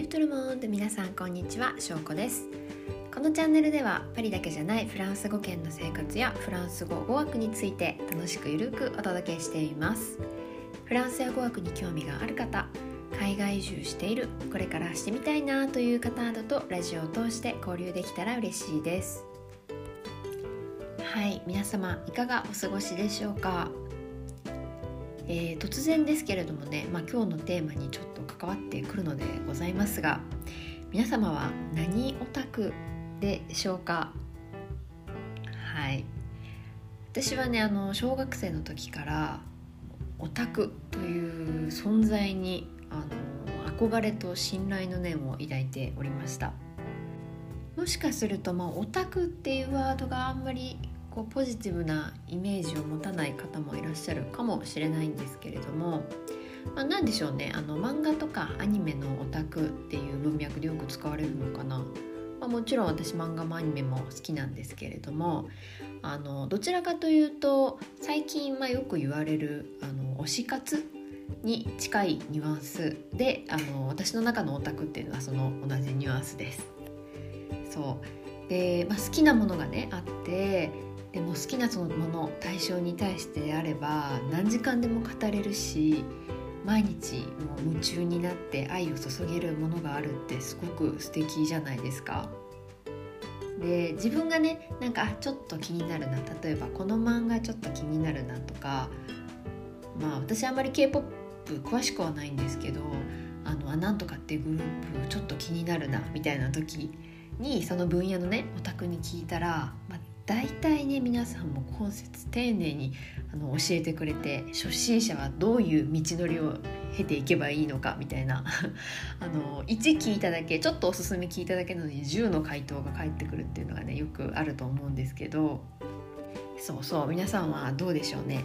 リュートルモンド皆さんこんにちはしょうこです。このチャンネルではパリだけじゃないフランス語圏の生活やフランス語語学について楽しくゆるくお届けしています。フランスや語学に興味がある方海外移住しているこれからしてみたいなという方などとラジオを通して交流できたら嬉しいです。はい皆様いかがお過ごしでしょうか？えー、突然ですけれどもね、まあ、今日のテーマにちょっと関わってくるのでございますが皆様は何オタクでしょうか？はい。私はねあの小学生の時からオタクという存在にあの憧れと信頼の念を抱いておりました。もしかすると、まあ、オタクっていうワードがあんまりこうポジティブなイメージを持たない方もいらっしゃるかもしれないんですけれども、まあ、何でしょうね。あの漫画とかアニメのオタクっていう文脈でよく使われるのかな、まあ、もちろん私漫画もアニメも好きなんですけれどもあのどちらかというと最近まあよく言われるあの推し活に近いニュアンスであの私の中のオタクっていうのはその同じニュアンスです。そう。で、まあ、好きなものがねあってでも好きなそのもの対象に対してあれば何時間でも語れるし毎日もう夢中になって愛を注げるものがあるってすごく素敵じゃないですか。で自分がねなんかちょっと気になるな例えばこの漫画ちょっと気になるなとかまあ私あんまり k p o p 詳しくはないんですけどあのあなんとかってグループちょっと気になるなみたいな時にその分野のねオタクに聞いたら、まあ、大体ね皆さんも今節丁寧にあの教えてくれて初心者はどういう道のりを経ていけばいいのかみたいな あの1聞いただけちょっとおすすめ聞いただけなのに10の回答が返ってくるっていうのがねよくあると思うんですけどそうそう皆さんはどうでしょうね。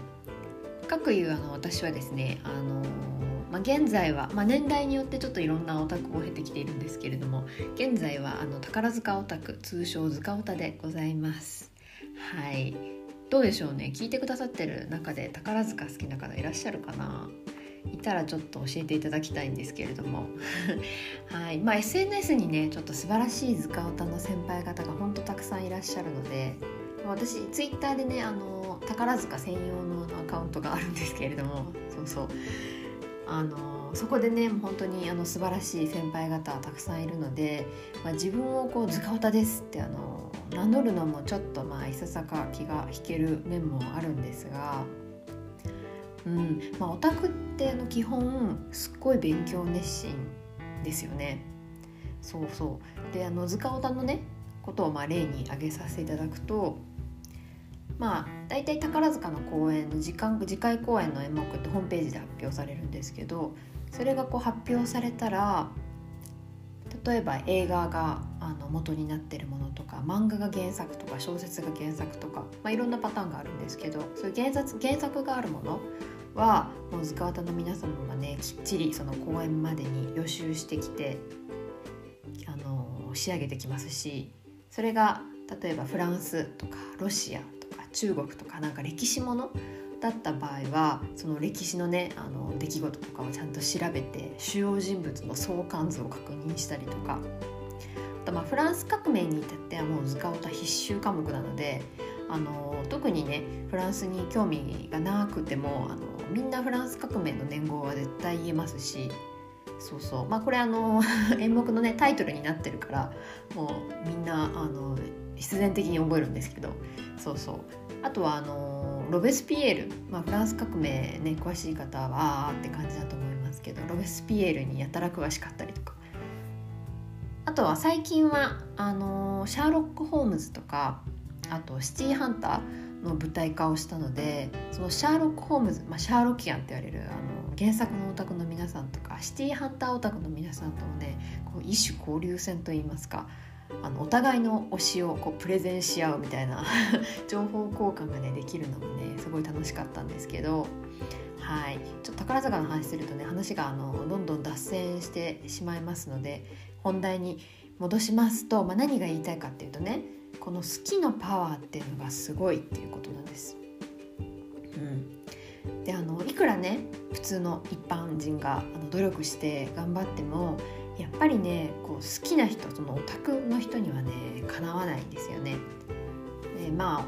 かくいうあの私はですねあのまあ、現在は、まあ、年代によってちょっといろんなオタクを経てきているんですけれども現在はあの宝塚オタク通称塚オタでございますはい。どうでしょうね。聞いてくださってる中で宝塚好きな方いらっしゃるかな？いたらちょっと教えていただきたいんですけれども。はい。まあ SNS にねちょっと素晴らしい塚オタの先輩方がほんとたくさんいらっしゃるので私ツイッターでねあの宝塚専用のアカウントがあるんですけれども。そうそう。あのそこでね本当にあの素晴らしい先輩方たくさんいるので、まあ、自分をこう「塚オタです」ってあの名乗るのもちょっとまあいささか気が引ける面もあるんですが、うんまあ、オタクっての基本すっごい勉強熱心ですよね。そうそうであの塚オタのねことをまあ例に挙げさせていただくとまあ大体宝塚の公演の時間次回公演の演目ってホームページで発表されるんですけどそれがこう発表されたら例えば映画があの元になってるものとか漫画が原作とか小説が原作とか、まあ、いろんなパターンがあるんですけどそういう原作原作があるものはもう塚渡の皆様がねきっちりその公演までに予習してきてあの仕上げてきますしそれが例えばフランスとかロシアとか中国とかなんか歴史ものだった場合はその歴史のねあの出来事とかをちゃんと調べて主要人物の相関図を確認したりとかとまあフランス革命に至ってはもう図鑑歌必修科目なのであの特にねフランスに興味がなくてもあのみんなフランス革命の年号は絶対言えますしそうそう。まあこれあの 演目のねタイトルになってるからもうみんなあの必然的に覚えるんですけどそうそう。あとはあのロベスピエール、まあ、フランス革命ね詳しい方はああって感じだと思いますけどロベスピエールにやたら詳しかったりとか。とは最近はあのシャーロック・ホームズとかあとシティーハンターの舞台化をしたのでそのシャーロック・ホームズ、まあ、シャーロキアンって言われるあの原作のオタクの皆さんとかシティーハンターオタクの皆さんともねこう異種交流戦といいますかあのお互いの推しをこうプレゼンし合うみたいな 情報交換がねできるのもねすごい楽しかったんですけどはい。ちょっと宝塚の話するとね話があのどんどん脱線してしまいますので本題に戻しますと、まあ、何が言いたいかっていうとねこの好きのパワーっていうのがすごいっていうことなんです。うん、であのいくらね普通の一般人があの努力して頑張ってもやっぱりねこう好きな人そのオタクの人にはねかなわないんですよね。でまあ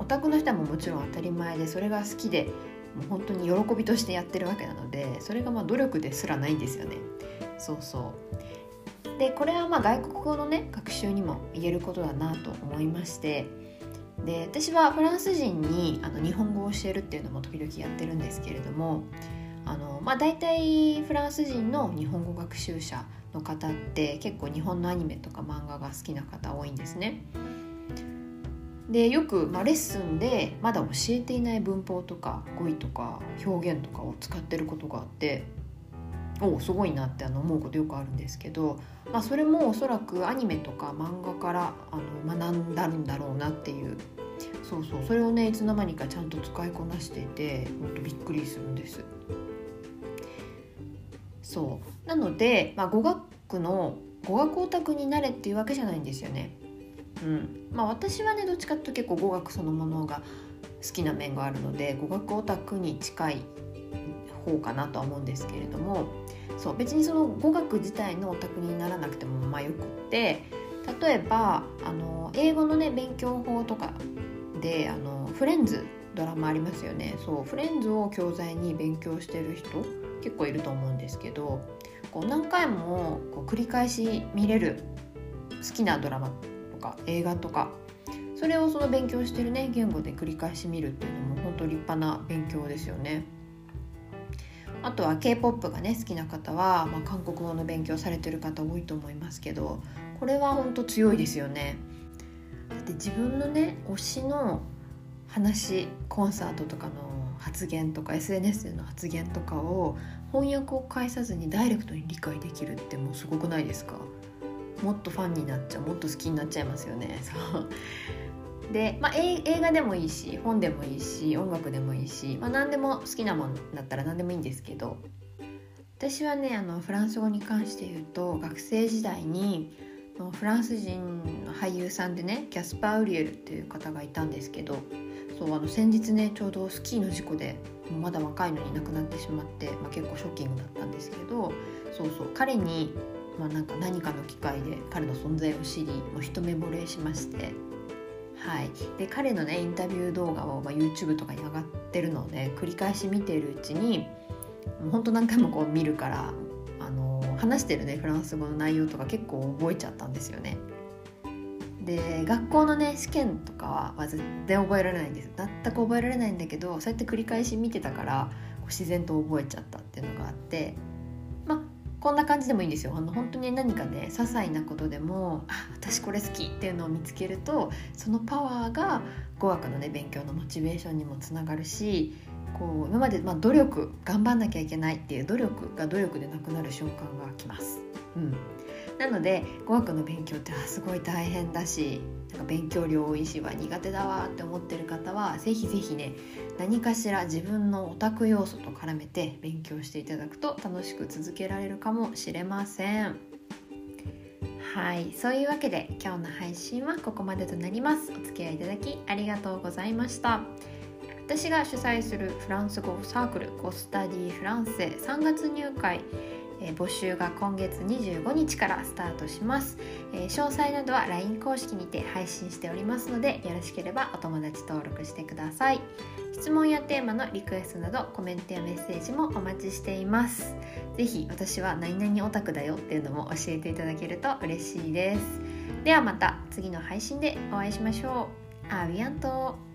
オタクの人はももちろん当たり前でそれが好きでもう本当に喜びとしてやってるわけなのでそれがまあ努力ですらないんですよね。そうそうでこれはまあ外国語のね学習にも言えることだなと思いましてで私はフランス人にあの日本語を教えるっていうのも時々やってるんですけれどもあの、まあ、大体フランス人の日本語学習者の方って結構日本のアニメとか漫画が好きな方多いんですね。でよく、まあ、レッスンでまだ教えていない文法とか語彙とか表現とかを使ってることがあっておすごいなってあの思うことよくあるんですけど、まあ、それもおそらくアニメとか漫画からあの学んだんだろうなっていうそうそうそれをねいつの間にかちゃんと使いこなしていてほんとびっくりするんです。そうなので、まあ、語学の語学オタクになれっていうわけじゃないんですよね。うんまあ、私はねどっちかっていうと結構語学そのものが好きな面があるので語学オタクに近い方かなとは思うんですけれどもそう別にその語学自体のオタクにならなくてもまあよくって例えばあの英語のね勉強法とかであのフレンズドラマありますよねそうフレンズを教材に勉強してる人結構いると思うんですけどこう何回もこう繰り返し見れる好きなドラマとか映画とかそれをその勉強してるね言語で繰り返し見るっていうのも本当立派な勉強ですよね。あとは K-POP がね好きな方は、まあ、韓国語の勉強されてる方多いと思いますけどこれは本当強いですよね。だって自分のね推しの話コンサートとかの発言とか SNS での発言とかを翻訳を介さずにダイレクトに理解できるってもうすごくないですか？もっとファンになっちゃうもっと好きになっちゃいますよね。そう。で、まあ、映画でもいいし本でもいいし音楽でもいいし、まあ、何でも好きなもんだったら何でもいいんですけど私はねあのフランス語に関して言うと学生時代にフランス人の俳優さんでねキャスパー・ウリエルっていう方がいたんですけどそうあの先日ねちょうどスキーの事故でまだ若いのに亡くなってしまって、まあ、結構ショッキングだったんですけどそうそう彼に、まあ、なんか何かの機会で彼の存在を知りもう一目惚れしまして。はい、で彼のねインタビュー動画を、まあ、YouTube とかに上がってるので繰り返し見ているうちにもうほんと何回もこう見るからあの話してるねフランス語の内容とか結構覚えちゃったんですよね。で学校のね試験とかは絶対覚えられないんです。全く覚えられないんだけどそうやって繰り返し見てたからこう自然と覚えちゃったっていうのがあって。こんな感じでもいいんですよあの本当に何かね些細なことでもあ私これ好きっていうのを見つけるとそのパワーが語学のね勉強のモチベーションにもつながるしこう今まで、まあ、努力頑張んなきゃいけないっていう努力が努力でなくなる瞬間が来ます。うんなので語学の勉強ってすごい大変だし勉強量多いしは苦手だわって思ってる方は是非是非ね何かしら自分のオタク要素と絡めて勉強していただくと楽しく続けられるかもしれません。はいそういうわけで今日の配信はここまでとなります。お付き合いいただきありがとうございました。私が主催するフランス語サークルコスタディフランセ3月入会。え募集が今月25日からスタートします、え詳細などは LINE 公式にて配信しておりますのでよろしければお友達登録してください。質問やテーマのリクエストなどコメントやメッセージもお待ちしています。是非私は何々オタクだよっていうのも教えていただけると嬉しいです。ではまた次の配信でお会いしましょう。アビアント。